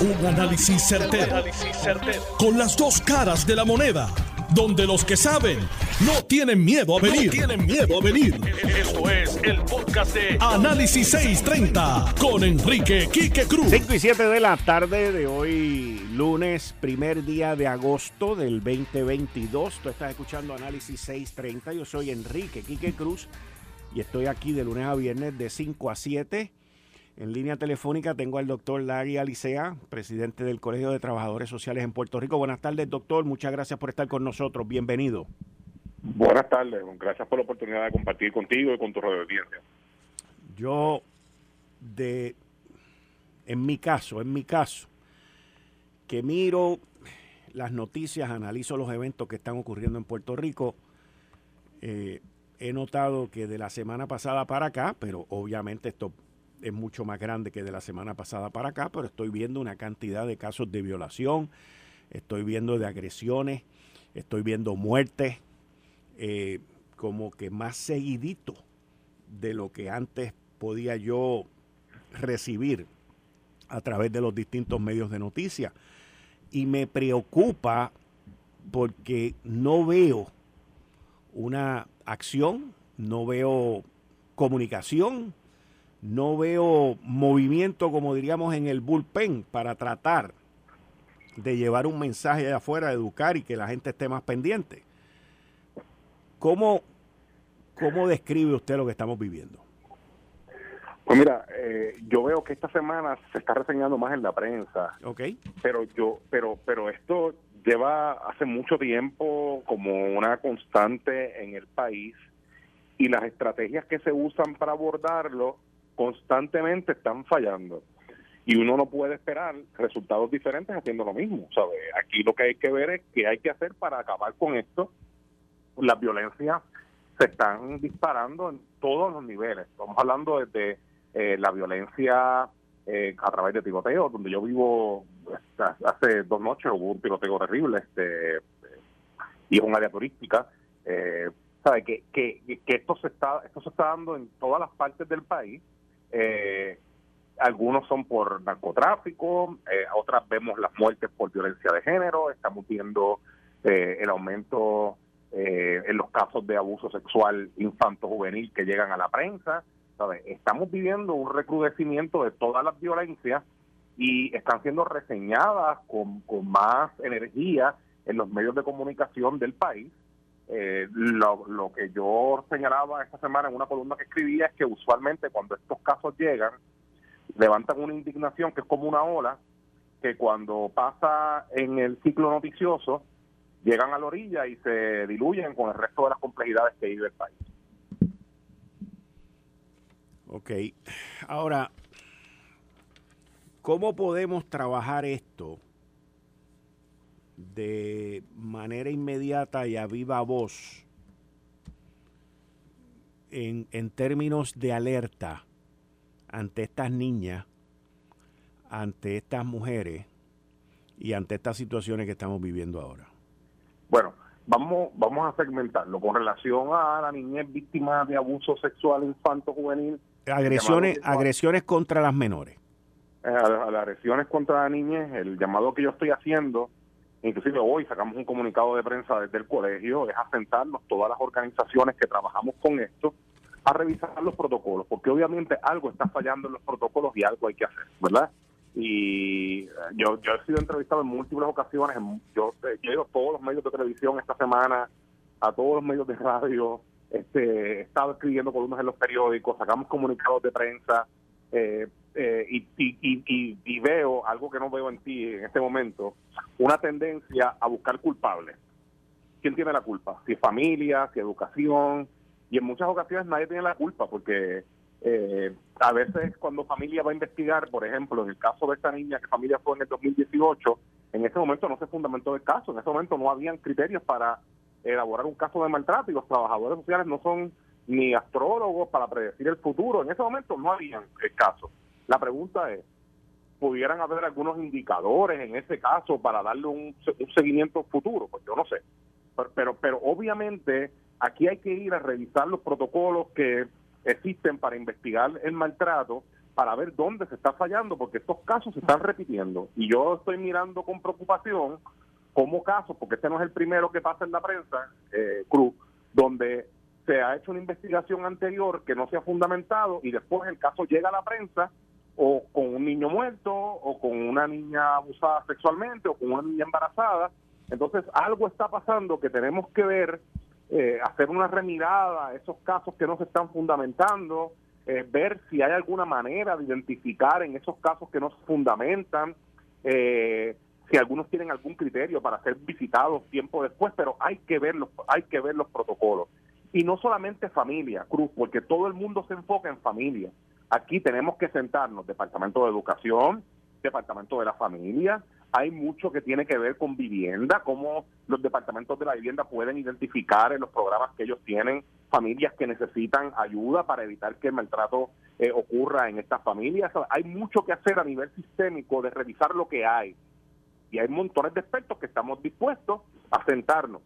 Un análisis certero, Con las dos caras de la moneda. Donde los que saben no tienen miedo a venir. tienen miedo a venir. Esto es el podcast de Análisis 630 con Enrique Quique Cruz. 5 y 7 de la tarde de hoy, lunes, primer día de agosto del 2022. Tú estás escuchando Análisis 630. Yo soy Enrique Quique Cruz y estoy aquí de lunes a viernes de 5 a 7 en línea telefónica tengo al doctor Larry Alicea, presidente del Colegio de Trabajadores Sociales en Puerto Rico. Buenas tardes, doctor. Muchas gracias por estar con nosotros. Bienvenido. Buenas tardes. Gracias por la oportunidad de compartir contigo y con tu radio audiencia. Yo, de, en mi caso, en mi caso, que miro las noticias, analizo los eventos que están ocurriendo en Puerto Rico, eh, he notado que de la semana pasada para acá, pero obviamente esto es mucho más grande que de la semana pasada para acá, pero estoy viendo una cantidad de casos de violación, estoy viendo de agresiones, estoy viendo muertes, eh, como que más seguidito de lo que antes podía yo recibir a través de los distintos medios de noticias. Y me preocupa porque no veo una acción, no veo comunicación, no veo movimiento, como diríamos, en el bullpen para tratar de llevar un mensaje de afuera, educar y que la gente esté más pendiente. ¿Cómo, cómo describe usted lo que estamos viviendo? Pues mira, eh, yo veo que esta semana se está reseñando más en la prensa. Ok. Pero yo, pero, pero esto lleva hace mucho tiempo como una constante en el país y las estrategias que se usan para abordarlo constantemente están fallando y uno no puede esperar resultados diferentes haciendo lo mismo. ¿sabe? Aquí lo que hay que ver es qué hay que hacer para acabar con esto. Las violencias se están disparando en todos los niveles. Estamos hablando desde eh, la violencia eh, a través de tiroteos, donde yo vivo hace dos noches hubo un tiroteo terrible este y es un área turística. Eh, sabe que, que, que esto se está esto se está dando en todas las partes del país eh, algunos son por narcotráfico, eh, otras vemos las muertes por violencia de género, estamos viendo eh, el aumento eh, en los casos de abuso sexual infanto-juvenil que llegan a la prensa. Estamos viviendo un recrudecimiento de todas las violencias y están siendo reseñadas con, con más energía en los medios de comunicación del país eh, lo, lo, que yo señalaba esta semana en una columna que escribía es que usualmente cuando estos casos llegan, levantan una indignación que es como una ola, que cuando pasa en el ciclo noticioso, llegan a la orilla y se diluyen con el resto de las complejidades que vive el país. Ok, ahora, ¿cómo podemos trabajar esto? De manera inmediata y a viva voz en, en términos de alerta ante estas niñas, ante estas mujeres y ante estas situaciones que estamos viviendo ahora? Bueno, vamos, vamos a segmentarlo con relación a la niñez víctima de abuso sexual infanto-juvenil. Agresiones, agresiones contra las menores. Eh, a, a, las agresiones contra la niñez, el llamado que yo estoy haciendo inclusive hoy sacamos un comunicado de prensa desde el colegio, es asentarnos todas las organizaciones que trabajamos con esto a revisar los protocolos, porque obviamente algo está fallando en los protocolos y algo hay que hacer, ¿verdad? Y eh, yo, yo he sido entrevistado en múltiples ocasiones, yo, eh, yo he ido a todos los medios de televisión esta semana, a todos los medios de radio, este, he estado escribiendo columnas en los periódicos, sacamos comunicados de prensa, eh, eh, y, y, y, veo algo que no veo en ti en este momento, una tendencia a buscar culpables. ¿Quién tiene la culpa? Si es familia, si educación, y en muchas ocasiones nadie tiene la culpa porque eh, a veces cuando familia va a investigar, por ejemplo, en el caso de esta niña que familia fue en el 2018, en ese momento no se fundamentó el caso, en ese momento no habían criterios para elaborar un caso de maltrato y los trabajadores sociales no son ni astrólogos para predecir el futuro. En ese momento no habían caso. La pregunta es, ¿pudieran haber algunos indicadores en ese caso para darle un, seguimiento futuro? Pues yo no sé. Pero, pero, obviamente aquí hay que ir a revisar los protocolos que existen para investigar el maltrato para ver dónde se está fallando, porque estos casos se están repitiendo. Y yo estoy mirando con preocupación como casos, porque este no es el primero que pasa en la prensa, eh, Cruz, donde se ha hecho una investigación anterior que no se ha fundamentado y después el caso llega a la prensa o con un niño muerto o con una niña abusada sexualmente o con una niña embarazada. Entonces algo está pasando que tenemos que ver, eh, hacer una remirada a esos casos que no se están fundamentando, eh, ver si hay alguna manera de identificar en esos casos que no se fundamentan, eh, si algunos tienen algún criterio para ser visitados tiempo después, pero hay que ver los, hay que ver los protocolos. Y no solamente familia, Cruz, porque todo el mundo se enfoca en familia. Aquí tenemos que sentarnos, Departamento de Educación, Departamento de la Familia, hay mucho que tiene que ver con vivienda, cómo los departamentos de la vivienda pueden identificar en los programas que ellos tienen familias que necesitan ayuda para evitar que el maltrato eh, ocurra en estas familias. Hay mucho que hacer a nivel sistémico de revisar lo que hay. Y hay montones de expertos que estamos dispuestos a sentarnos.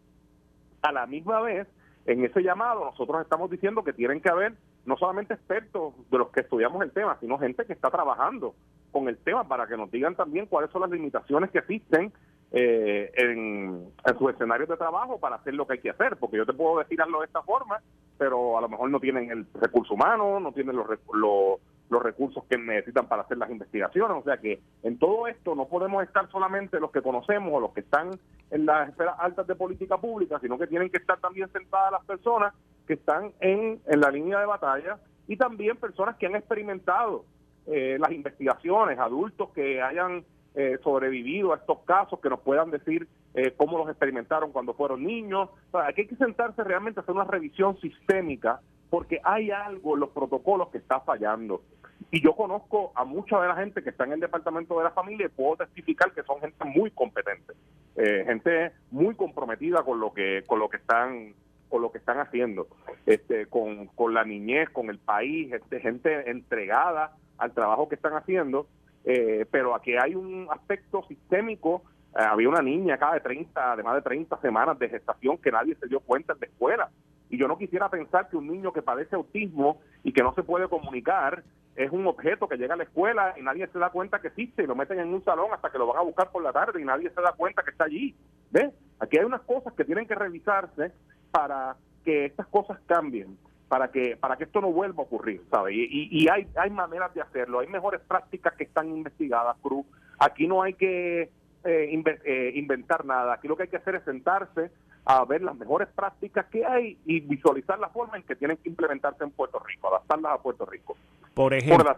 A la misma vez, en ese llamado nosotros estamos diciendo que tienen que haber no solamente expertos de los que estudiamos el tema, sino gente que está trabajando con el tema para que nos digan también cuáles son las limitaciones que existen eh, en, en sus escenarios de trabajo para hacer lo que hay que hacer, porque yo te puedo decirlo de esta forma, pero a lo mejor no tienen el recurso humano, no tienen los, los los recursos que necesitan para hacer las investigaciones. O sea que en todo esto no podemos estar solamente los que conocemos o los que están en las esferas altas de política pública, sino que tienen que estar también sentadas las personas que están en, en la línea de batalla y también personas que han experimentado eh, las investigaciones, adultos que hayan eh, sobrevivido a estos casos, que nos puedan decir eh, cómo los experimentaron cuando fueron niños. O sea, aquí hay que sentarse realmente a hacer una revisión sistémica porque hay algo en los protocolos que está fallando. Y yo conozco a mucha de la gente que está en el departamento de la familia y puedo testificar que son gente muy competente, eh, gente muy comprometida con lo que con lo que están con lo que están haciendo, este, con, con la niñez, con el país, este, gente entregada al trabajo que están haciendo, eh, pero aquí hay un aspecto sistémico. Eh, había una niña acá de 30, de más de 30 semanas de gestación que nadie se dio cuenta en la escuela. Y yo no quisiera pensar que un niño que padece autismo y que no se puede comunicar es un objeto que llega a la escuela y nadie se da cuenta que existe y lo meten en un salón hasta que lo van a buscar por la tarde y nadie se da cuenta que está allí. ¿Ves? Aquí hay unas cosas que tienen que revisarse para que estas cosas cambien, para que para que esto no vuelva a ocurrir, ¿sabes? Y, hay, hay maneras de hacerlo, hay mejores prácticas que están investigadas, Cruz. Aquí no hay que eh, eh, inventar nada, aquí lo que hay que hacer es sentarse a ver las mejores prácticas que hay y visualizar la forma en que tienen que implementarse en Puerto Rico, adaptarlas a Puerto Rico. Por ejemplo,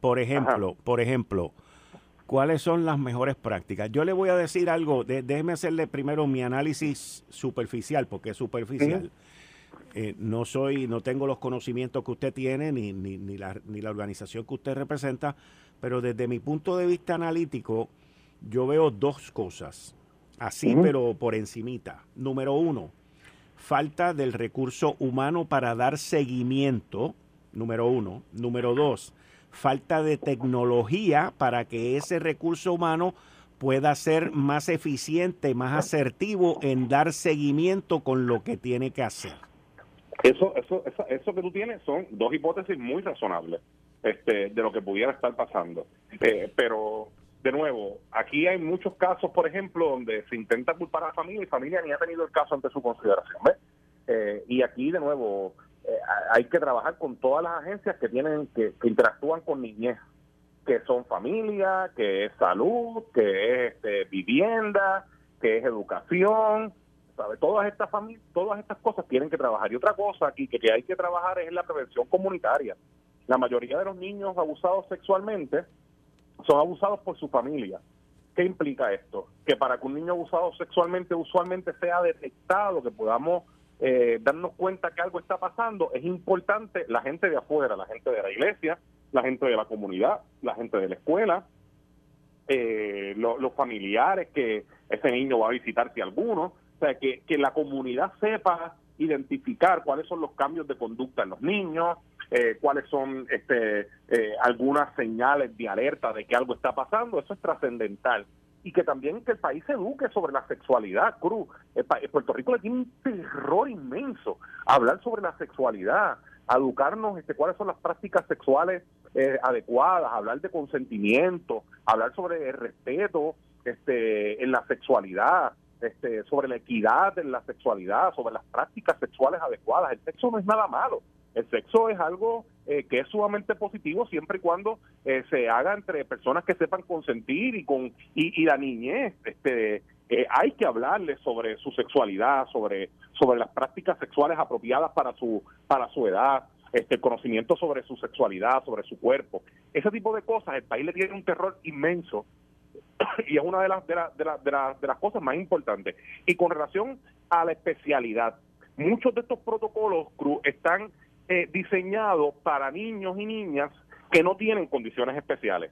por ejemplo, por ejemplo, ¿cuáles son las mejores prácticas? Yo le voy a decir algo, déjeme hacerle primero mi análisis superficial, porque es superficial. Eh, no soy, no tengo los conocimientos que usted tiene, ni, ni, ni, la, ni la organización que usted representa, pero desde mi punto de vista analítico, yo veo dos cosas así pero por encimita. Número uno, falta del recurso humano para dar seguimiento, número uno. Número dos, falta de tecnología para que ese recurso humano pueda ser más eficiente, más asertivo en dar seguimiento con lo que tiene que hacer. Eso, eso, eso, eso que tú tienes son dos hipótesis muy razonables este, de lo que pudiera estar pasando. Eh, pero de nuevo, aquí hay muchos casos, por ejemplo, donde se intenta culpar a la familia y la familia ni ha tenido el caso ante su consideración. Eh, y aquí, de nuevo, eh, hay que trabajar con todas las agencias que tienen que, interactúan con niñez, que son familia, que es salud, que es este, vivienda, que es educación. ¿sabe? Todas estas todas estas cosas tienen que trabajar. Y otra cosa aquí que hay que trabajar es en la prevención comunitaria. La mayoría de los niños abusados sexualmente son abusados por su familia. ¿Qué implica esto? Que para que un niño abusado sexualmente usualmente sea detectado, que podamos eh, darnos cuenta que algo está pasando, es importante la gente de afuera, la gente de la iglesia, la gente de la comunidad, la gente de la escuela, eh, los familiares que ese niño va a visitar si alguno, o sea, que, que la comunidad sepa identificar cuáles son los cambios de conducta en los niños, eh, cuáles son este, eh, algunas señales de alerta de que algo está pasando, eso es trascendental. Y que también que el país se eduque sobre la sexualidad, Cruz. Puerto Rico le tiene un terror inmenso hablar sobre la sexualidad, educarnos este, cuáles son las prácticas sexuales eh, adecuadas, hablar de consentimiento, hablar sobre el respeto este, en la sexualidad, este, sobre la equidad en la sexualidad, sobre las prácticas sexuales adecuadas. El sexo no es nada malo. El sexo es algo eh, que es sumamente positivo siempre y cuando eh, se haga entre personas que sepan consentir y con y, la niñez. Este, eh, hay que hablarle sobre su sexualidad, sobre sobre las prácticas sexuales apropiadas para su para su edad, este conocimiento sobre su sexualidad, sobre su cuerpo. Ese tipo de cosas, el país le tiene un terror inmenso y es una de las de, de, las cosas más importantes. Y con relación a la especialidad, muchos de estos protocolos están eh, diseñados para niños y niñas que no tienen condiciones especiales.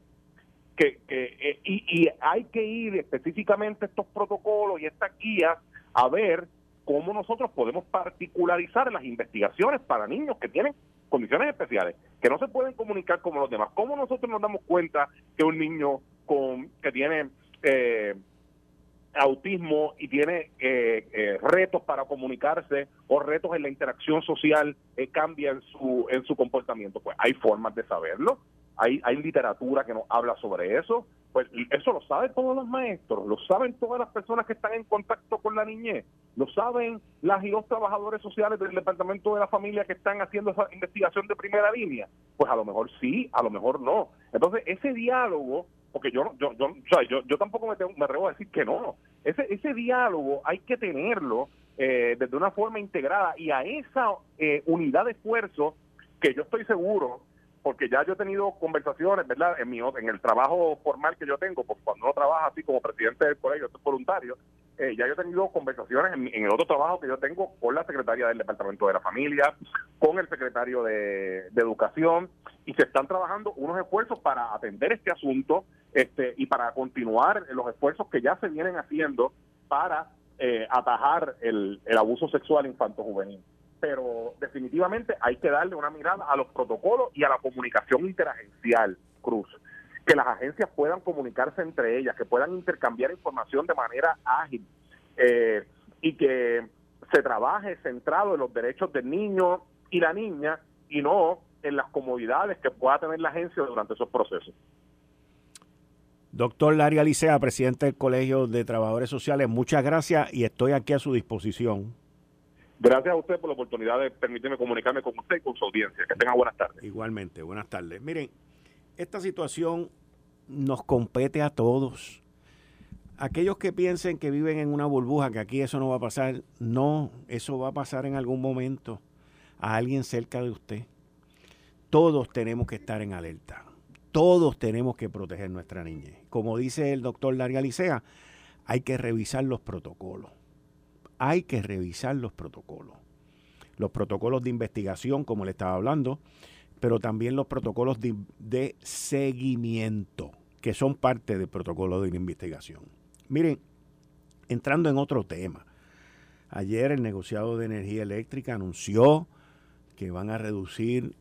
Que, eh, y, hay que ir específicamente estos protocolos y estas guías a ver cómo nosotros podemos particularizar las investigaciones para niños que tienen condiciones especiales, que no se pueden comunicar como los demás. ¿Cómo nosotros nos damos cuenta que un niño con que tiene eh, autismo y tiene eh, eh, retos para comunicarse o retos en la interacción social eh, cambia su en su comportamiento. Pues hay formas de saberlo hay hay literatura que nos habla sobre eso. Pues eso lo saben todos los maestros lo saben todas las personas que están en contacto con la niñez lo saben las y los trabajadores sociales del departamento de la familia que están haciendo esa investigación de primera línea. Pues a lo mejor sí a lo mejor no. Entonces ese diálogo porque yo yo yo, yo, yo tampoco me, tengo, me atrevo a decir que no. Ese, ese diálogo hay que tenerlo eh, desde una forma integrada y a esa eh, unidad de esfuerzo que yo estoy seguro, porque ya yo he tenido conversaciones, ¿verdad? En, mi, en el trabajo formal que yo tengo, porque cuando uno trabaja así como presidente del colegio, estoy voluntario, eh, ya yo he tenido conversaciones en, el otro trabajo que yo tengo con la secretaria del Departamento de la Familia, con el secretario de Educación, y se están trabajando unos esfuerzos para atender este asunto este, y para continuar los esfuerzos que ya se vienen haciendo para eh, atajar el, el abuso sexual infanto-juvenil. Pero definitivamente hay que darle una mirada a los protocolos y a la comunicación interagencial, Cruz. Que las agencias puedan comunicarse entre ellas, que puedan intercambiar información de manera ágil eh, y que se trabaje centrado en los derechos del niño y la niña y no en las comodidades que pueda tener la agencia durante esos procesos. Doctor Larry Alicea, presidente del Colegio de Trabajadores Sociales, muchas gracias y estoy aquí a su disposición. Gracias a usted por la oportunidad de permitirme comunicarme con usted y con su audiencia. Que tenga buenas tardes. Igualmente, buenas tardes. Miren, esta situación nos compete a todos. Aquellos que piensen que viven en una burbuja, que aquí eso no va a pasar, no, eso va a pasar en algún momento a alguien cerca de usted. Todos tenemos que estar en alerta todos tenemos que proteger nuestra niñez. Como dice el doctor Larga Licea, hay que revisar los protocolos. Hay que revisar los protocolos. Los protocolos de investigación, como le estaba hablando, pero también los protocolos de, de seguimiento, que son parte del protocolo de investigación. Miren, entrando en otro tema, ayer el negociado de energía eléctrica anunció que van a reducir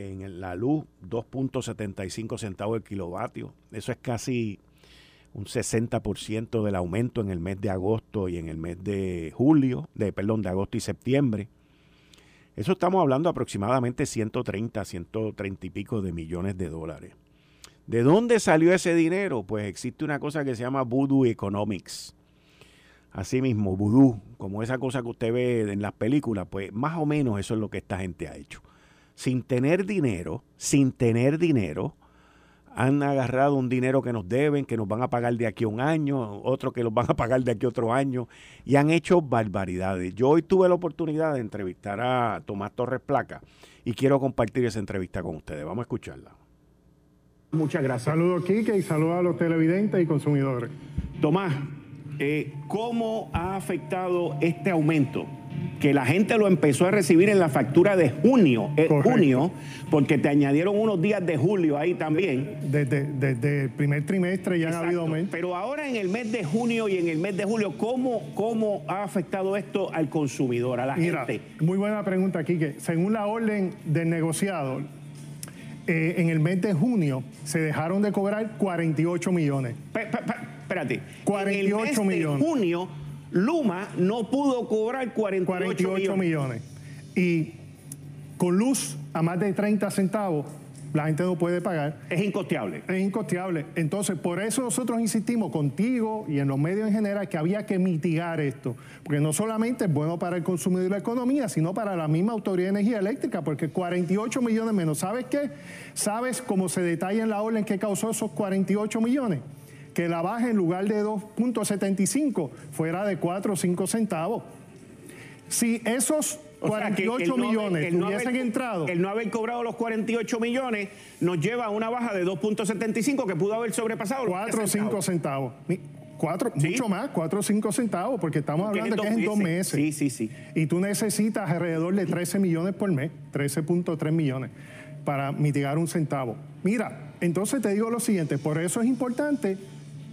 en la luz 2.75 centavos el kilovatio. Eso es casi un 60% del aumento en el mes de agosto y en el mes de julio, de perdón, de agosto y septiembre. Eso estamos hablando aproximadamente 130, 130 y pico de millones de dólares. ¿De dónde salió ese dinero? Pues existe una cosa que se llama Voodoo Economics. Así mismo, voodoo, como esa cosa que usted ve en las películas, pues más o menos eso es lo que esta gente ha hecho sin tener dinero, sin tener dinero, han agarrado un dinero que nos deben, que nos van a pagar de aquí a un año, otro que los van a pagar de aquí a otro año, y han hecho barbaridades. Yo hoy tuve la oportunidad de entrevistar a Tomás Torres Placa y quiero compartir esa entrevista con ustedes. Vamos a escucharla. Muchas gracias. Saludos, Kike, y saludos a los televidentes y consumidores. Tomás, eh, ¿cómo ha afectado este aumento que la gente lo empezó a recibir en la factura de junio, eh, junio, porque te añadieron unos días de julio ahí también. Desde, el primer trimestre ya ha habido aumento. Pero ahora en el mes de junio y en el mes de julio, ¿cómo, cómo ha afectado esto al consumidor, a la gente? Muy buena pregunta, que Según la orden del negociado, eh, en el mes de junio se dejaron de cobrar 48 millones. espérate. 48 millones. De junio Luma no pudo cobrar 48, 48 millones. Y con luz a más de 30 centavos, la gente no puede pagar. Es incosteable. Es incosteable. Entonces, por eso nosotros insistimos contigo y en los medios en general que había que mitigar esto. Porque no solamente es bueno para el consumidor y la economía, sino para la misma Autoridad de Energía Eléctrica, porque 48 millones menos. ¿Sabes qué? ¿Sabes cómo se detalla en la orden que causó esos 48 millones? Que la baja en lugar de 2.75 fuera de 4 o 5 centavos. Si esos 48 millones hubiesen entrado. El no haber cobrado los 48 millones nos lleva a una baja de 2.75 que pudo haber sobrepasado. 4 o 5 centavos. Cuatro, Mucho más, 4 o 5 centavos, porque estamos hablando de que es en dos meses. Sí, sí, sí. Y tú necesitas alrededor de 13 millones por mes, 13.3 millones, para mitigar un centavo. Mira, entonces te digo lo siguiente, por eso es importante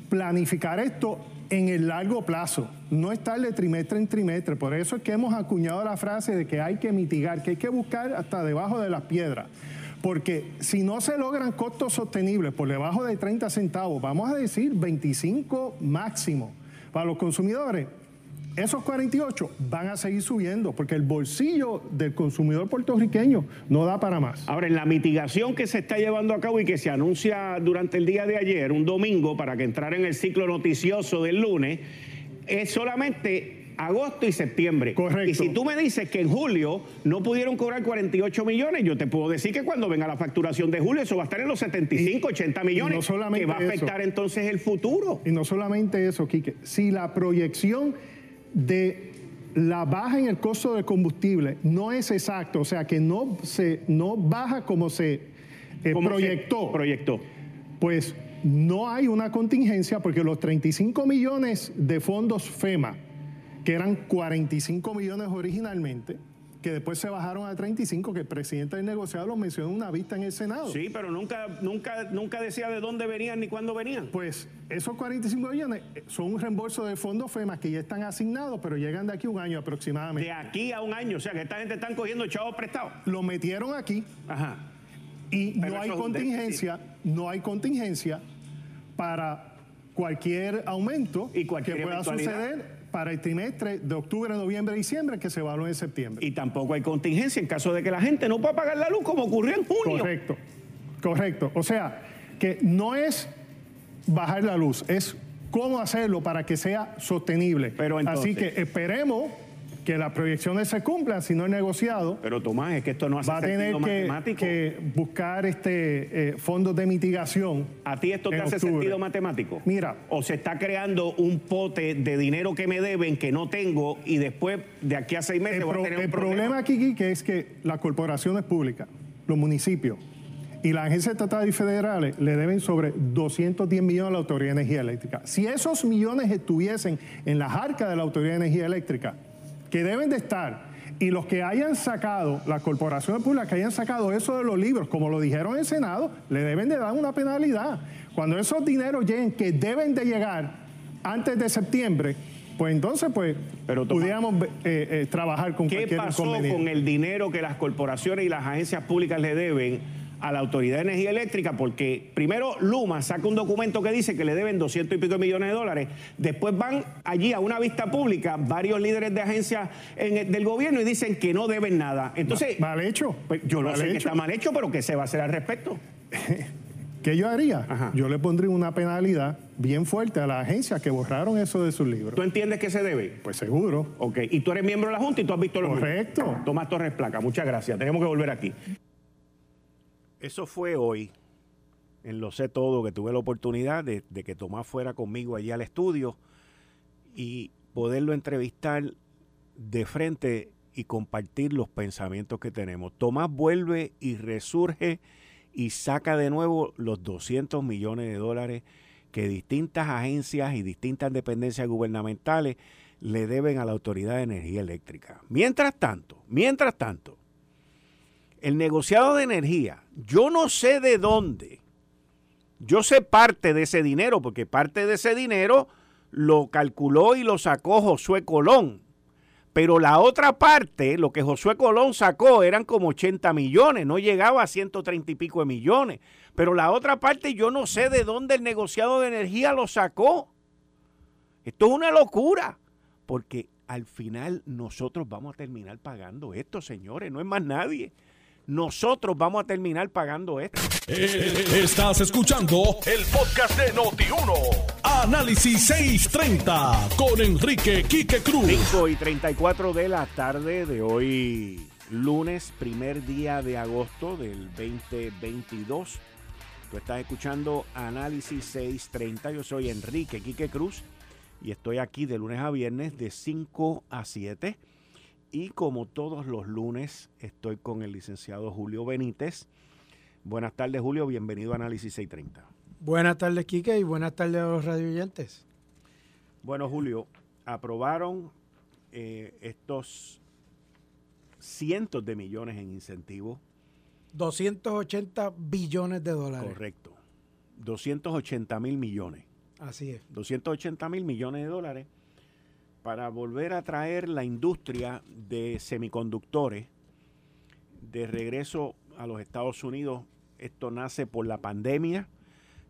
planificar esto en el largo plazo, no estar de trimestre en trimestre. Por eso es que hemos acuñado la frase de que hay que mitigar, que hay que buscar hasta debajo de las piedras. Porque si no se logran costos sostenibles por debajo de 30 centavos, vamos a decir 25 máximo para los consumidores, esos 48 van a seguir subiendo porque el bolsillo del consumidor puertorriqueño no da para más. Ahora, en la mitigación que se está llevando a cabo y que se anuncia durante el día de ayer, un domingo, para que entrara en el ciclo noticioso del lunes, es solamente agosto y septiembre. Correcto. Y si tú me dices que en julio no pudieron cobrar 48 millones, yo te puedo decir que cuando venga la facturación de julio eso va a estar en los 75, 80 millones, que va a afectar entonces el futuro. Y no solamente eso, Quique, si la proyección de la baja en el costo del combustible no es exacto, o sea que no, se, no baja como se eh, proyectó, proyectó, pues no hay una contingencia porque los 35 millones de fondos FEMA, que eran 45 millones originalmente, que después se bajaron a 35, que el presidente del negociado lo mencionó en una vista en el Senado. Sí, pero nunca, nunca, nunca decía de dónde venían ni cuándo venían. Pues esos 45 millones son un reembolso de fondos FEMA que ya están asignados, pero llegan de aquí a un año aproximadamente. De aquí a un año, o sea que esta gente están cogiendo chavos prestados. Lo metieron aquí. Ajá. Y no hay contingencia, no hay contingencia para cualquier aumento ¿Y cualquier que pueda suceder para el trimestre de octubre, noviembre, diciembre que se evalúe en septiembre. Y tampoco hay contingencia en caso de que la gente no pueda pagar la luz como ocurrió en junio. Correcto, correcto. O sea, que no es bajar la luz, es cómo hacerlo para que sea sostenible. Pero Así que esperemos que las proyecciones se cumplan, si no es negociado. Pero Tomás, es que esto no hace va a tener que, que, buscar este eh, fondos de mitigación. ¿A ti esto te hace sentido matemático? Mira. O se está creando un pote de dinero que me deben, que no tengo, y después de aquí a seis meses el, voy a tener el problema aquí, que es que las corporaciones públicas, los municipios y las agencias estatales y federales le deben sobre 210 millones a la Autoridad de Energía Eléctrica. Si esos millones estuviesen en las arcas de la Autoridad de Energía Eléctrica, que deben de estar y los que hayan sacado, las corporaciones públicas que hayan sacado eso de los libros, como lo dijeron en el Senado, le deben de dar una penalidad. Cuando esos dineros lleguen, que deben de llegar antes de septiembre, pues entonces pues Pero, pudiéramos eh, eh, trabajar con ¿Qué pasó con el dinero que las corporaciones y las agencias públicas le deben a la Autoridad de Energía Eléctrica porque primero Luma saca un documento que dice que le deben 200 y pico millones de dólares, después van allí a una vista pública varios líderes de agencias del gobierno y dicen que no deben nada. Entonces, mal hecho. Pues yo lo sé que está mal hecho, pero ¿qué se va a hacer al respecto? ¿Qué yo haría? Yo le pondría una penalidad bien fuerte a las agencias que borraron eso de sus libros. ¿Tú entiendes que se debe? Pues seguro. Ok, y tú eres miembro de la Junta y tú has visto los Correcto. Tomás Torres Placa, muchas gracias. Tenemos que volver aquí. Eso fue hoy, en Lo Sé Todo, que tuve la oportunidad de, que Tomás fuera conmigo allí al estudio y poderlo entrevistar de frente y compartir los pensamientos que tenemos. Tomás vuelve y resurge y saca de nuevo los 200 millones de dólares que distintas agencias y distintas dependencias gubernamentales le deben a la Autoridad de Energía Eléctrica. Mientras tanto, mientras tanto, el negociado de energía, yo no sé de dónde. Yo sé parte de ese dinero, porque parte de ese dinero lo calculó y lo sacó Josué Colón. Pero la otra parte, lo que Josué Colón sacó, eran como 80 millones, no llegaba a 130 y pico de millones. Pero la otra parte, yo no sé de dónde el negociado de energía lo sacó. Esto es una locura, porque al final nosotros vamos a terminar pagando esto, señores, no es más nadie. Nosotros vamos a terminar pagando esto. Eh, estás escuchando el podcast de Noti1. Análisis 630 con Enrique Quique Cruz. 5 y 34 de la tarde de hoy, lunes, primer día de agosto del 2022. Tú estás escuchando Análisis 630. Yo soy Enrique Quique Cruz y estoy aquí de lunes a viernes de 5 a 7 y como todos los lunes, estoy con el licenciado Julio Benítez. Buenas tardes, Julio. Bienvenido a Análisis 630. Buenas tardes, Quique, y buenas tardes a los radioyentes. Bueno, Julio, aprobaron eh, estos cientos de millones en incentivos. 280 billones de dólares. Correcto. 280 mil millones. Así es. 280 mil millones de dólares para volver a traer la industria de semiconductores de regreso a los Estados Unidos. Esto nace por la pandemia,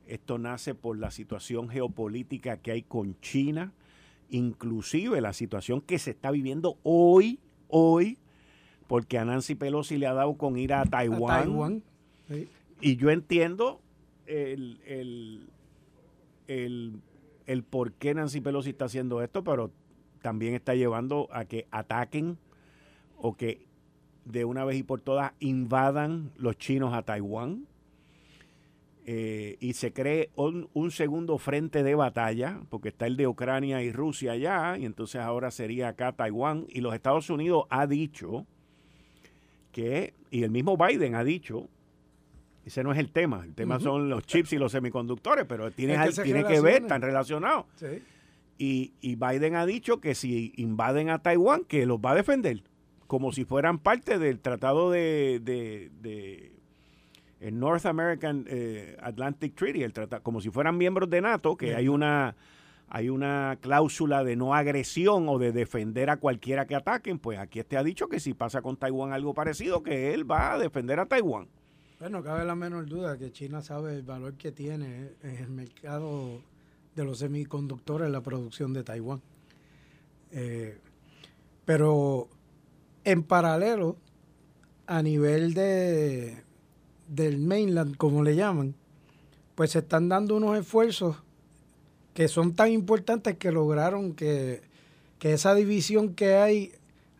esto nace por la situación geopolítica que hay con China, inclusive la situación que se está viviendo hoy, hoy, porque a Nancy Pelosi le ha dado con ir a Taiwán. Y yo entiendo el, el, el, el por qué Nancy Pelosi está haciendo esto, pero también está llevando a que ataquen o que de una vez y por todas invadan los chinos a Taiwán. Eh, y se cree un, segundo frente de batalla, porque está el de Ucrania y Rusia allá, y entonces ahora sería acá Taiwán. Y los Estados Unidos ha dicho que, y el mismo Biden ha dicho, ese no es el tema, el tema son los chips y los semiconductores, pero tiene, que, tiene que ver, están relacionados. Sí. Y, Biden ha dicho que si invaden a Taiwán, que los va a defender, como si fueran parte del tratado de, de, el North American eh, Atlantic Treaty, el tratado, como si fueran miembros de NATO, que hay una hay una cláusula de no agresión o de defender a cualquiera que ataquen, pues aquí este ha dicho que si pasa con Taiwán algo parecido, que él va a defender a Taiwán. Bueno, cabe la menor duda que China sabe el valor que tiene en el mercado de los semiconductores la producción de Taiwán. Eh, pero en paralelo, a nivel de del mainland, como le llaman, pues se están dando unos esfuerzos que son tan importantes que lograron que, esa división que hay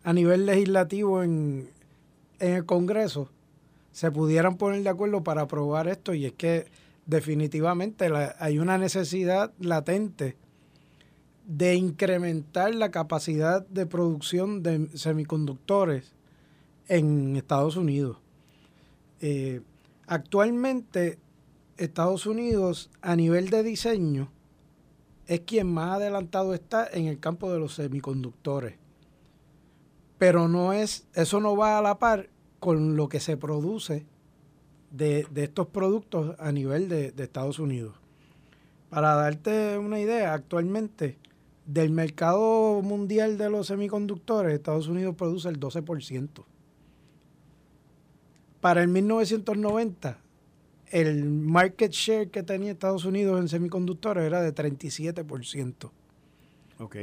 a nivel legislativo en, en el Congreso se pudieran poner de acuerdo para aprobar esto y es que definitivamente hay una necesidad latente de incrementar la capacidad de producción de semiconductores en Estados Unidos. Eh, actualmente, Estados Unidos a nivel de diseño es quien más adelantado está en el campo de los semiconductores. Pero no es, eso no va a la par con lo que se produce de, estos productos a nivel de, Estados Unidos. Para darte una idea, actualmente del mercado mundial de los semiconductores, Estados Unidos produce el 12%. Para el 1990, el market share que tenía Estados Unidos en semiconductores era de 37%. Ok.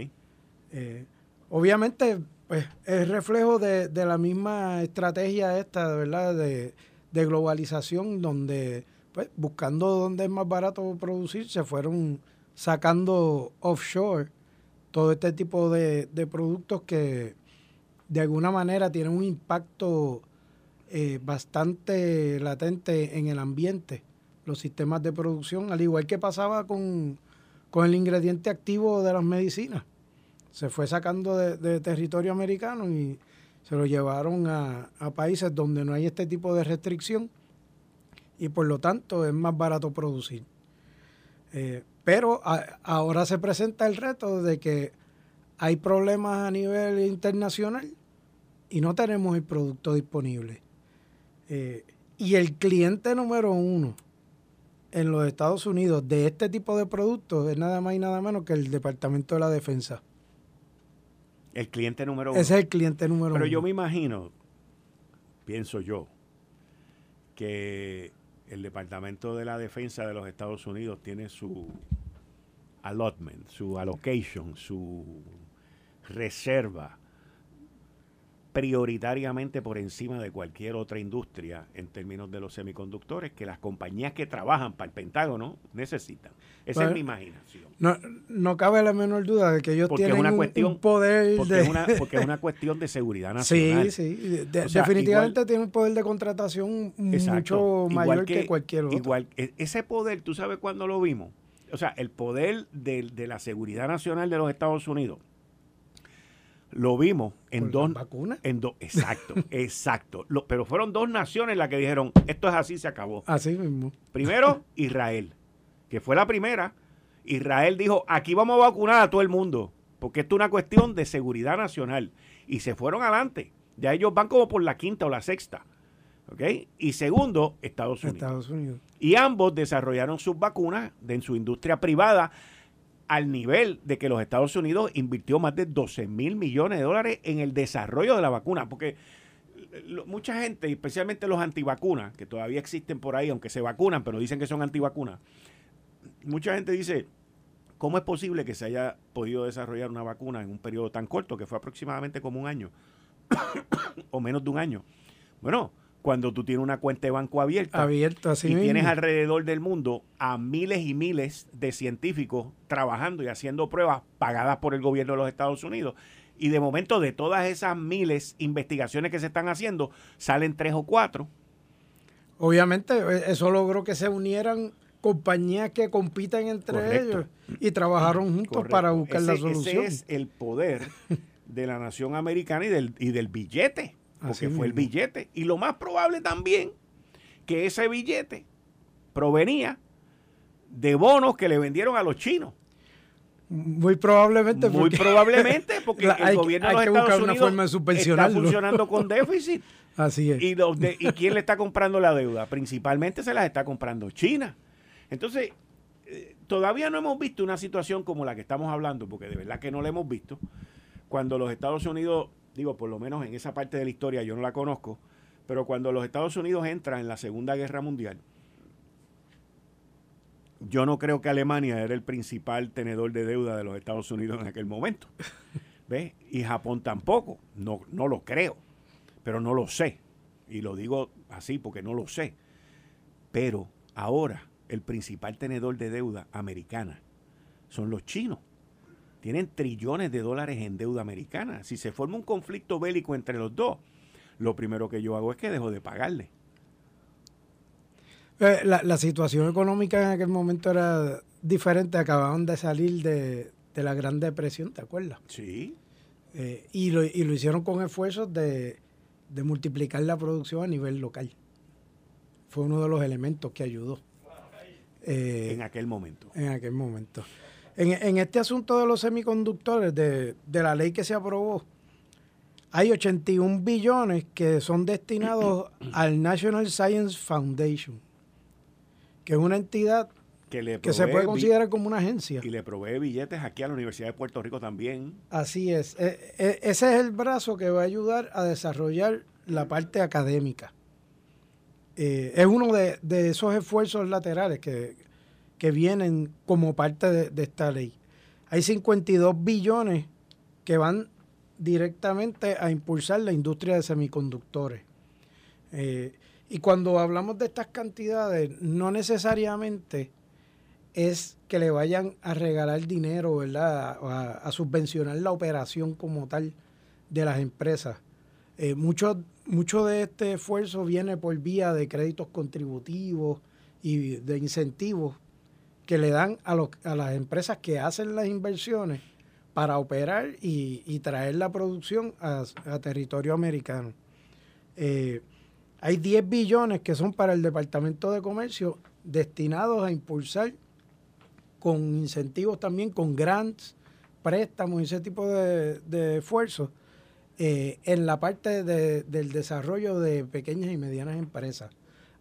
Eh, obviamente, pues es reflejo de, de, la misma estrategia esta, ¿verdad? De, de globalización donde, pues, buscando dónde es más barato producir, se fueron sacando offshore todo este tipo de, productos que de alguna manera tienen un impacto eh, bastante latente en el ambiente, los sistemas de producción, al igual que pasaba con, el ingrediente activo de las medicinas. Se fue sacando de, de territorio americano y se lo llevaron a, países donde no hay este tipo de restricción y por lo tanto es más barato producir. Eh, pero ahora se presenta el reto de que hay problemas a nivel internacional y no tenemos el producto disponible. Eh, y el cliente número uno en los Estados Unidos de este tipo de productos es nada más y nada menos que el Departamento de la Defensa. El cliente número uno. Ese es el cliente número uno. Pero yo me imagino, pienso yo, que el Departamento de la Defensa de los Estados Unidos tiene su allotment, su allocation, su reserva prioritariamente por encima de cualquier otra industria en términos de los semiconductores que las compañías que trabajan para el Pentágono necesitan. Esa es mi imaginación. No, no cabe la menor duda de que ellos tienen una un, poder porque de... Es una, porque es una cuestión de seguridad nacional. Sí, sí. definitivamente tiene un poder de contratación mucho mayor que, cualquier otro. Igual, e, ese poder, ¿tú sabes cuándo lo vimos? O sea, el poder de, de la seguridad nacional de los Estados Unidos lo vimos en dos vacunas. En dos, exacto, exacto. pero fueron dos naciones las que dijeron, esto es así, se acabó. Así mismo. Primero, Israel, que fue la primera. Israel dijo, aquí vamos a vacunar a todo el mundo, porque esto es una cuestión de seguridad nacional. Y se fueron adelante. Ya ellos van como por la quinta o la sexta. ¿Ok? Y segundo, Estados Unidos. Estados Unidos. Y ambos desarrollaron sus vacunas en su industria privada al nivel de que los Estados Unidos invirtió más de 12 mil millones de dólares en el desarrollo de la vacuna, porque mucha gente, especialmente los antivacunas, que todavía existen por ahí, aunque se vacunan, pero dicen que son antivacunas, mucha gente dice, ¿cómo es posible que se haya podido desarrollar una vacuna en un periodo tan corto, que fue aproximadamente como un año, o menos de un año? Bueno, cuando tú tienes una cuenta de banco abierta así y tienes alrededor del mundo a miles y miles de científicos trabajando y haciendo pruebas pagadas por el gobierno de los Estados Unidos. Y de momento de todas esas miles investigaciones que se están haciendo, salen tres o cuatro. Obviamente, e, eso logró que se unieran compañías que compiten entre ellos y trabajaron juntos para buscar la solución. Ese es el poder de la nación americana y del, y del billete porque fue el billete. Y lo más probable también que ese billete provenía de bonos que le vendieron a los chinos. Muy probablemente. Muy probablemente, porque el gobierno de los Estados Unidos forma de está funcionando con déficit. Así es. Y, ¿Y quién le está comprando la deuda? Principalmente se las está comprando China. Entonces, eh, todavía no hemos visto una situación como la que estamos hablando, porque de verdad que no la hemos visto, cuando los Estados Unidos digo, por lo menos en esa parte de la historia yo no la conozco, pero cuando los Estados Unidos entran en la Segunda Guerra Mundial, yo no creo que Alemania era el principal tenedor de deuda de los Estados Unidos en aquel momento. ¿Ves? Y Japón tampoco. No, no lo creo, pero no lo sé. Y lo digo así porque no lo sé. Pero ahora el principal tenedor de deuda americana son los chinos tienen trillones de dólares en deuda americana. Si se forma un conflicto bélico entre los dos, lo primero que yo hago es que dejo de pagarle. Eh, la, situación económica en aquel momento era diferente. Acababan de salir de, la Gran Depresión, ¿te acuerdas? Sí. Eh, y, lo, y, lo, hicieron con esfuerzos de, multiplicar la producción a nivel local. Fue uno de los elementos que ayudó. Eh, en aquel momento. En aquel momento. En, este asunto de los semiconductores, de, la ley que se aprobó, hay 81 billones que son destinados al National Science Foundation, que es una entidad que, se puede considerar como una agencia. Y le provee billetes aquí a la Universidad de Puerto Rico también. Así es. E, e, ese es el brazo que va a ayudar a desarrollar la parte académica. Eh, es uno de, de, esos esfuerzos laterales que, que vienen como parte de, esta ley. Hay 52 billones que van directamente a impulsar la industria de semiconductores. Eh, y cuando hablamos de estas cantidades, no necesariamente es que le vayan a regalar dinero, ¿verdad? A, subvencionar la operación como tal de las empresas. Eh, mucho, mucho de este esfuerzo viene por vía de créditos contributivos y de incentivos que le dan a, a las empresas que hacen las inversiones para operar y, traer la producción a, territorio americano. Eh, hay 10 billones que son para el Departamento de Comercio destinados a impulsar con incentivos también, con grants, préstamos y ese tipo de, esfuerzos eh, en la parte del desarrollo de pequeñas y medianas empresas.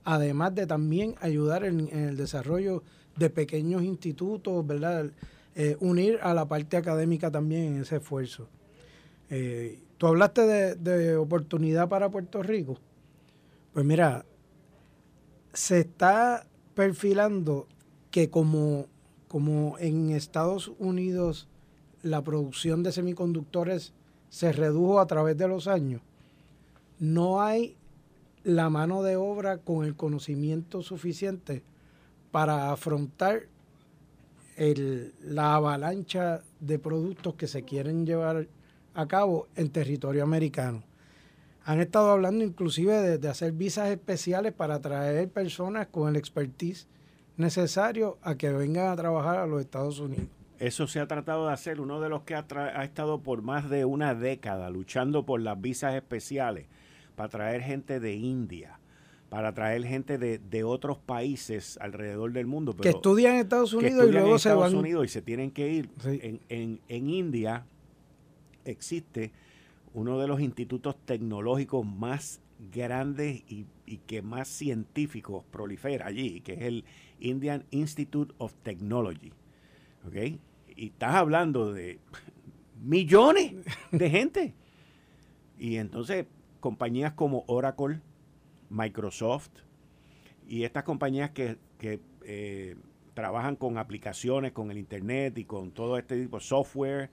Además de también ayudar en el desarrollo de pequeños institutos, ¿verdad? Eh, unir a la parte académica también en ese esfuerzo. Eh, tú hablaste de, oportunidad para Puerto Rico. Pues mira, se está perfilando que como, como en Estados Unidos la producción de semiconductores se redujo a través de los años, no hay la mano de obra con el conocimiento suficiente para afrontar la avalancha de productos que se quieren llevar a cabo en territorio americano. Han estado hablando inclusive de, hacer visas especiales para atraer personas con el expertise necesario a que vengan a trabajar a los Estados Unidos. Eso se ha tratado de hacer. Uno de los que ha, ha, estado por más de una década luchando por las visas especiales para traer gente de India, para traer gente de, otros países alrededor del mundo. que estudian en Estados Unidos y luego en Estados Unidos y se tienen que ir. En, en, India existe uno de los institutos tecnológicos más grandes y, y, que más científicos prolifera allí, que es el Indian Institute of Technology. ¿Ok? Y estás hablando de millones de gente. Y entonces compañías como Oracle, Microsoft y estas compañías que, eh, trabajan con aplicaciones, con el Internet y con todo este tipo de software,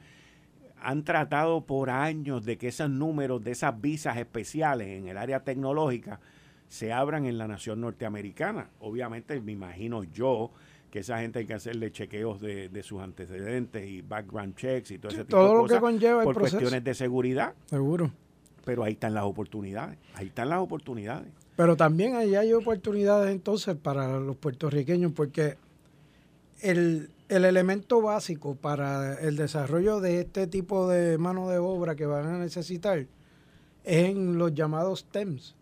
han tratado por años de que esos números de esas visas especiales en el área tecnológica se abran en la nación norteamericana. Obviamente, me imagino yo que esa gente hay que hacerle chequeos de, sus antecedentes y background checks y todo ese tipo de cosas. que conlleva por cuestiones de seguridad. Seguro. Pero ahí están las oportunidades, ahí están las oportunidades. Pero también ahí hay oportunidades entonces para los puertorriqueños porque el, elemento básico para el desarrollo de este tipo de mano de obra que van a necesitar es en los llamados TEMS,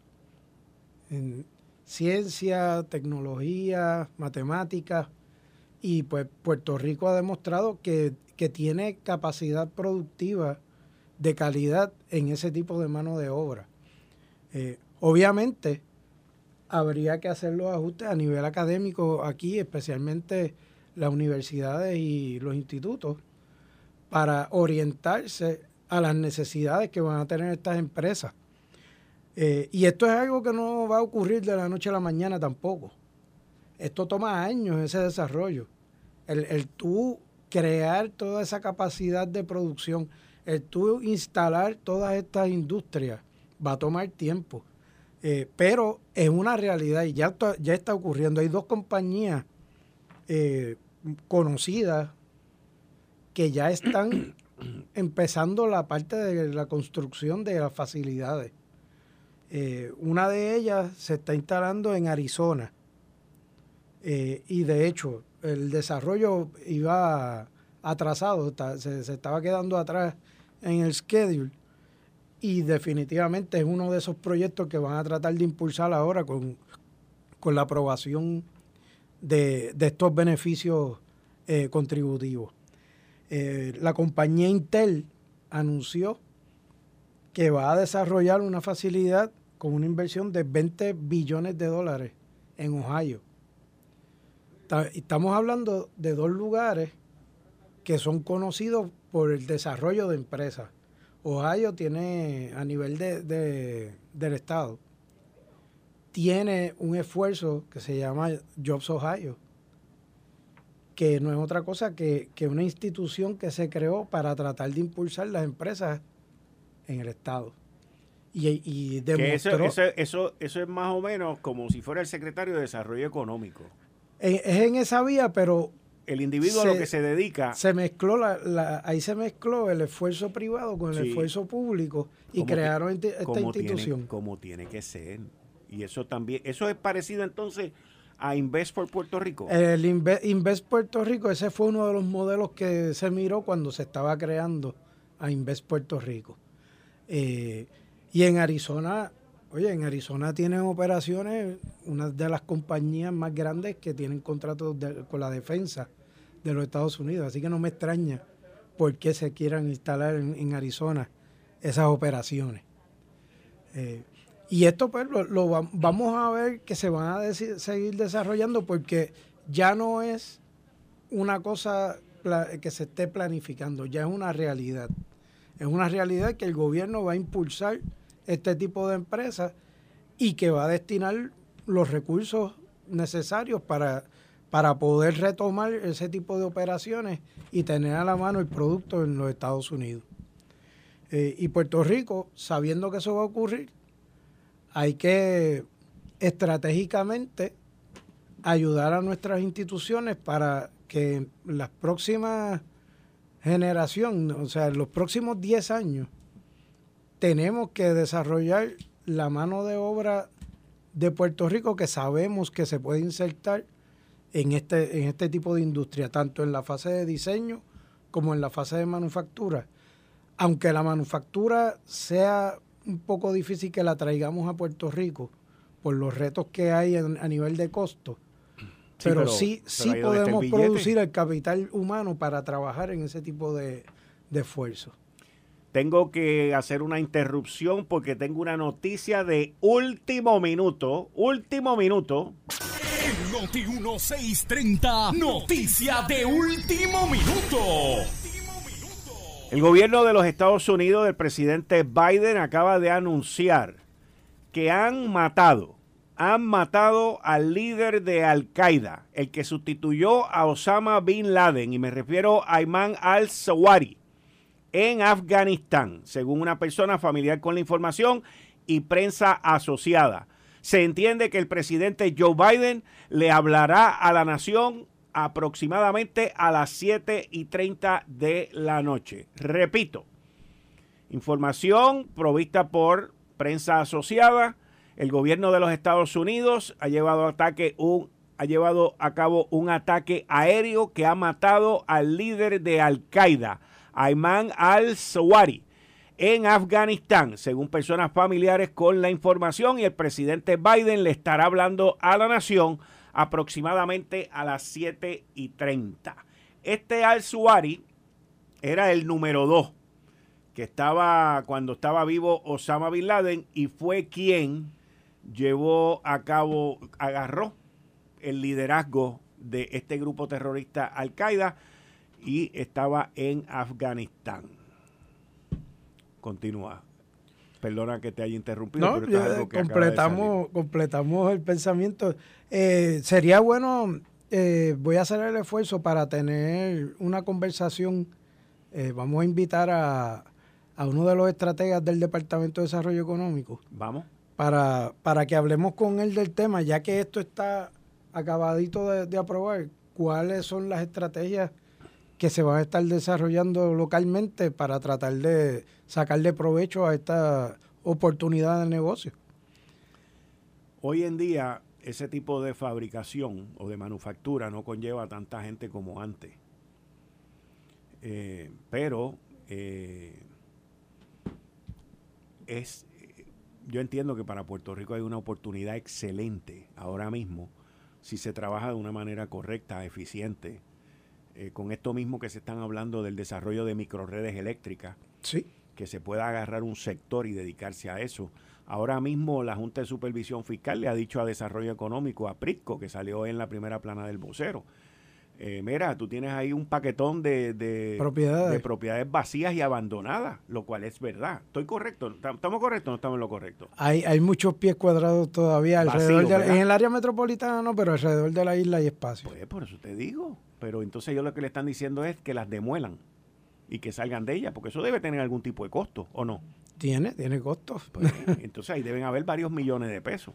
en ciencia, tecnología, matemáticas, y pues Puerto Rico ha demostrado que, que tiene capacidad productiva de calidad en ese tipo de mano de obra. Eh, obviamente, habría que hacer los ajustes a nivel académico aquí, especialmente las universidades y los institutos, para orientarse a las necesidades que van a tener estas empresas. Eh, y esto es algo que no va a ocurrir de la noche a la mañana tampoco. Esto toma años, ese desarrollo. El, el tú crear toda esa capacidad de producción el tú instalar todas estas industrias va a tomar tiempo. Eh, pero es una realidad y ya, ya está ocurriendo. Hay dos compañías eh, conocidas que ya están empezando la parte de la construcción de las facilidades. Eh, una de ellas se está instalando en Arizona y de hecho el desarrollo iba atrasado, se, se estaba quedando atrás en el schedule y definitivamente es uno de esos proyectos que van a tratar de impulsar ahora con, la aprobación de, estos beneficios eh, contributivos. Eh, la compañía Intel anunció que va a desarrollar una facilidad con una inversión de 20 billones de dólares en Ohio. Estamos hablando de dos lugares que son conocidos por el desarrollo de empresas. Ohio tiene, a nivel de, del Estado, tiene un esfuerzo que se llama Jobs Ohio, que no es otra cosa que, una institución que se creó para tratar de impulsar las empresas en el Estado. Y, demostró... Eso, eso, eso, es más o menos como si fuera el secretario de Desarrollo Económico. Es en esa vía, pero el individuo a lo que se dedica. Se mezcló la, ahí se mezcló el esfuerzo privado con el esfuerzo público y crearon esta institución. como tiene que ser. Y eso también, eso es parecido entonces a Invest por Puerto Rico. El Invest, Puerto Rico, ese fue uno de los modelos que se miró cuando se estaba creando a Invest Puerto Rico. Eh, y en Arizona, oye, en Arizona tienen operaciones, una de las compañías más grandes que tienen contratos con la defensa de los Estados Unidos. Así que no me extraña por qué se quieran instalar en, Arizona esas operaciones. Eh, y esto pues lo, vamos a ver que se van a seguir desarrollando porque ya no es una cosa que se esté planificando, ya es una realidad. Es una realidad que el gobierno va a impulsar este tipo de empresas y que va a destinar los recursos necesarios para para poder retomar ese tipo de operaciones y tener a la mano el producto en los Estados Unidos. Eh, y Puerto Rico, sabiendo que eso va a ocurrir, hay que estratégicamente ayudar a nuestras instituciones para que las próximas generaciones, o sea, en los próximos 10 años, tenemos que desarrollar la mano de obra de Puerto Rico que sabemos que se puede insertar en este, en este tipo de industria, tanto en la fase de diseño como en la fase de manufactura. Aunque la manufactura sea un poco difícil que la traigamos a Puerto Rico por los retos que hay a nivel de costo, pero, sí, sí podemos producir el capital humano para trabajar en ese tipo de, de esfuerzos. Tengo que hacer una interrupción porque tengo una noticia de último minuto. Último minuto. Noti 1630, noticia de último minuto. El gobierno de los Estados Unidos del presidente Biden acaba de anunciar que han matado, han matado al líder de Al Qaeda, el que sustituyó a Osama Bin Laden, y me refiero a Ayman al-Zawari en Afganistán, según una persona familiar con la información y prensa asociada. Se entiende que el presidente Joe Biden le hablará a la nación aproximadamente a las 7 y 30 de la noche. Repito, información provista por prensa asociada. El gobierno de los Estados Unidos ha llevado, ataque un, ha llevado a cabo un ataque aéreo que ha matado al líder de Al Qaeda, Ayman al-Zawari en Afganistán, según personas familiares con la información, y el presidente Biden le estará hablando a la nación aproximadamente a las 7 y 30. Este al-Zawari era el número 2, que estaba cuando estaba vivo Osama Bin Laden y fue quien llevó a cabo, agarró el liderazgo de este grupo terrorista Al-Qaeda y estaba en Afganistán. Continúa. Perdona que te haya interrumpido. pero completamos, completamos el pensamiento. Eh, sería bueno, eh, voy a hacer el esfuerzo para tener una conversación. Eh, vamos a invitar a, a, uno de los estrategas del Departamento de Desarrollo Económico. Vamos. Para, para que hablemos con él del tema, ya que esto está acabadito de aprobar, cuáles son las estrategias que se van a estar desarrollando localmente para tratar de sacarle provecho a esta oportunidad de negocio. Hoy en día ese tipo de fabricación o de manufactura no conlleva tanta gente como antes. Eh, pero eh, es, yo entiendo que para Puerto Rico hay una oportunidad excelente ahora mismo si se trabaja de una manera correcta, eficiente eh, con esto mismo que se están hablando del desarrollo de microredes eléctricas, sí. que se pueda agarrar un sector y dedicarse a eso. Ahora mismo la Junta de Supervisión Fiscal le ha dicho a Desarrollo Económico, a Prisco, que salió en la primera plana del vocero, eh, mira, tú tienes ahí un paquetón de, propiedades. de propiedades vacías y abandonadas, lo cual es verdad. ¿Estoy correcto? ¿Estamos correctos o no estamos en lo correcto? Hay, hay muchos pies cuadrados todavía alrededor de, en el área metropolitana, no, pero alrededor de la isla hay espacio. Pues por eso te digo. Pero entonces ellos lo que le están diciendo es que las demuelan y que salgan de ellas, porque eso debe tener algún tipo de costo, ¿o no? Tiene, tiene costos. Pues, entonces ahí deben haber varios millones de pesos.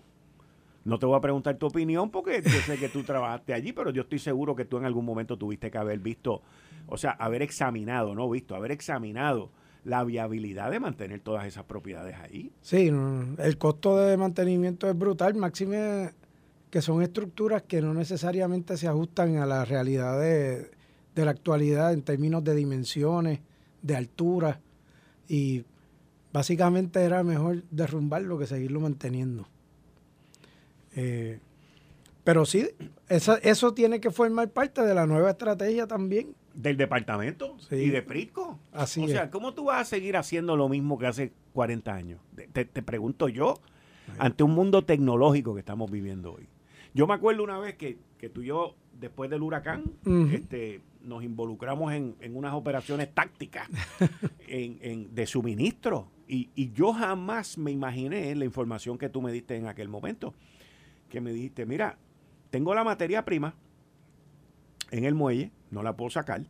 No te voy a preguntar tu opinión porque yo sé que tú trabajaste allí, pero yo estoy seguro que tú en algún momento tuviste que haber visto, o sea, haber examinado, no visto, haber examinado la viabilidad de mantener todas esas propiedades ahí. Sí, el costo de mantenimiento es brutal, máxime que son estructuras que no necesariamente se ajustan a la realidad de, la actualidad en términos de dimensiones, de altura, y básicamente era mejor derrumbarlo que seguirlo manteniendo. Eh, pero sí, eso, eso tiene que formar parte de la nueva estrategia también. Del departamento y de Prisco. Así o sea, ¿cómo tú vas a seguir haciendo lo mismo que hace 40 años? Te, te pregunto yo, ante un mundo tecnológico que estamos viviendo hoy. Yo me acuerdo una vez que, tú y yo, después del huracán, este, nos involucramos en, unas operaciones tácticas en, de suministro. Y, y, yo jamás me imaginé la información que tú me diste en aquel momento. Que me dijiste, mira, tengo la materia prima en el muelle, no la puedo sacar,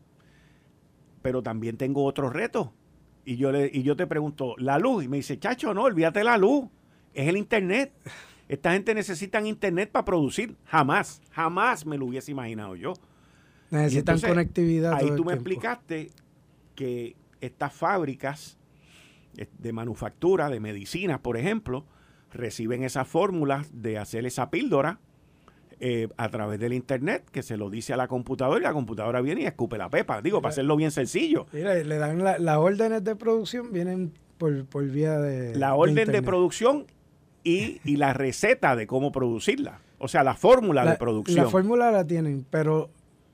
pero también tengo otros retos. Y yo, le, y yo te pregunto, ¿la luz? Y me dice, chacho, no, olvídate la luz es el Internet. Esta gente necesita Internet para producir. Jamás, jamás me lo hubiese imaginado yo. Necesitan conectividad. Ahí tú me explicaste que estas fábricas eh, de manufactura, de medicinas, por ejemplo, reciben esas fórmulas de hacer esa píldora eh, a través del internet, que se lo dice a la computadora y la computadora viene y escupe la pepa. Digo, para hacerlo bien sencillo. le dan las órdenes de producción, vienen por, por vía de. La orden de, producción y, la receta de cómo producirla. O sea, la fórmula de producción. La fórmula la tienen, pero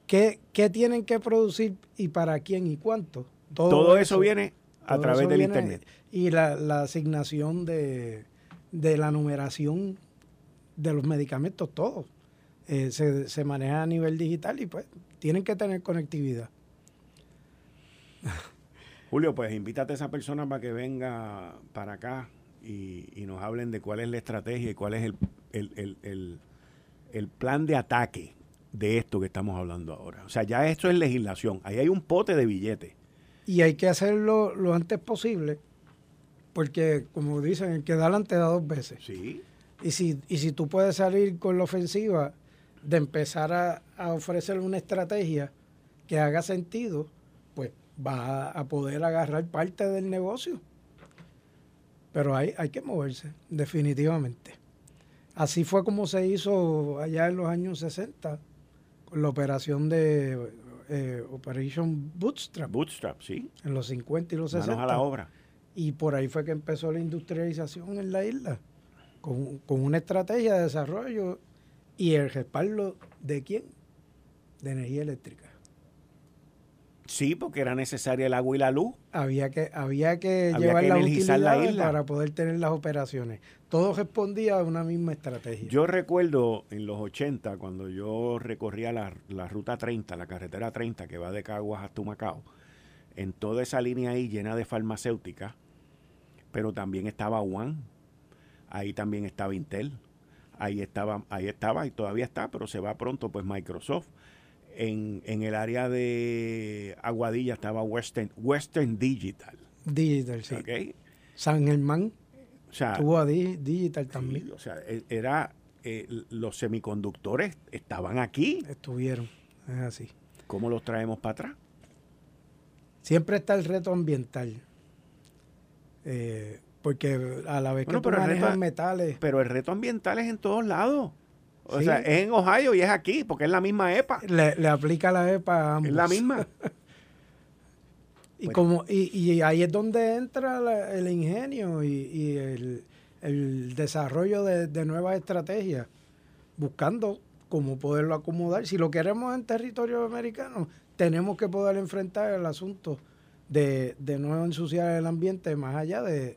¿qué, ¿qué, tienen que producir y para quién y cuánto? Todo, eso, viene a través del internet. Y la, la asignación de, de la numeración de los medicamentos, todos. Eh, se, maneja a nivel digital y pues tienen que tener conectividad. Julio, pues invítate a esa persona para que venga para acá y, nos hablen de cuál es la estrategia y cuál es el, el, plan de ataque de esto que estamos hablando ahora. O sea, ya esto es legislación. Ahí hay un pote de billetes. Y hay que hacerlo lo antes posible, porque como dicen, el que da te da dos veces. Sí. Y si, y si tú puedes salir con la ofensiva de empezar a, ofrecer una estrategia que haga sentido, pues va a, poder agarrar parte del negocio. Pero hay, hay que moverse, definitivamente. Así fue como se hizo allá en los años 60, con la operación de eh, Operation Bootstrap. Bootstrap, sí. En los 50 y los 60. a la obra. Y por ahí fue que empezó la industrialización en la isla, con, con una estrategia de desarrollo ¿Y el respaldo de quién? De energía eléctrica. Sí, porque era necesaria el agua y la luz. Había que, había que llevar la isla. para poder tener las operaciones. Todo respondía a una misma estrategia. Yo recuerdo en los 80, cuando yo recorría la, ruta 30, la carretera 30, que va de Caguas hasta Macao, en toda esa línea ahí llena de farmacéuticas, pero también estaba One, ahí también estaba Intel, ahí estaba, ahí estaba y todavía está, pero se va pronto pues Microsoft. En, el área de Aguadilla estaba Western, Western Digital. Digital, sí. San Germán o sea, tuvo a Digital también. o sea, e, era, eh, los semiconductores estaban aquí. Estuvieron, es así. ¿Cómo los traemos para atrás? Siempre está el reto ambiental. Eh, porque a la vez que tú manejas metales. Pero el reto ambiental es en todos lados. O sea, es en Ohio y es aquí, porque es la misma EPA. Le, aplica la EPA a ambos. Es la misma. y, como, y, ahí es donde entra el ingenio y, el, desarrollo de, de, nuevas estrategias, buscando cómo poderlo acomodar. Si lo queremos en territorio americano, tenemos que poder enfrentar el asunto de, de no ensuciar el ambiente más allá de,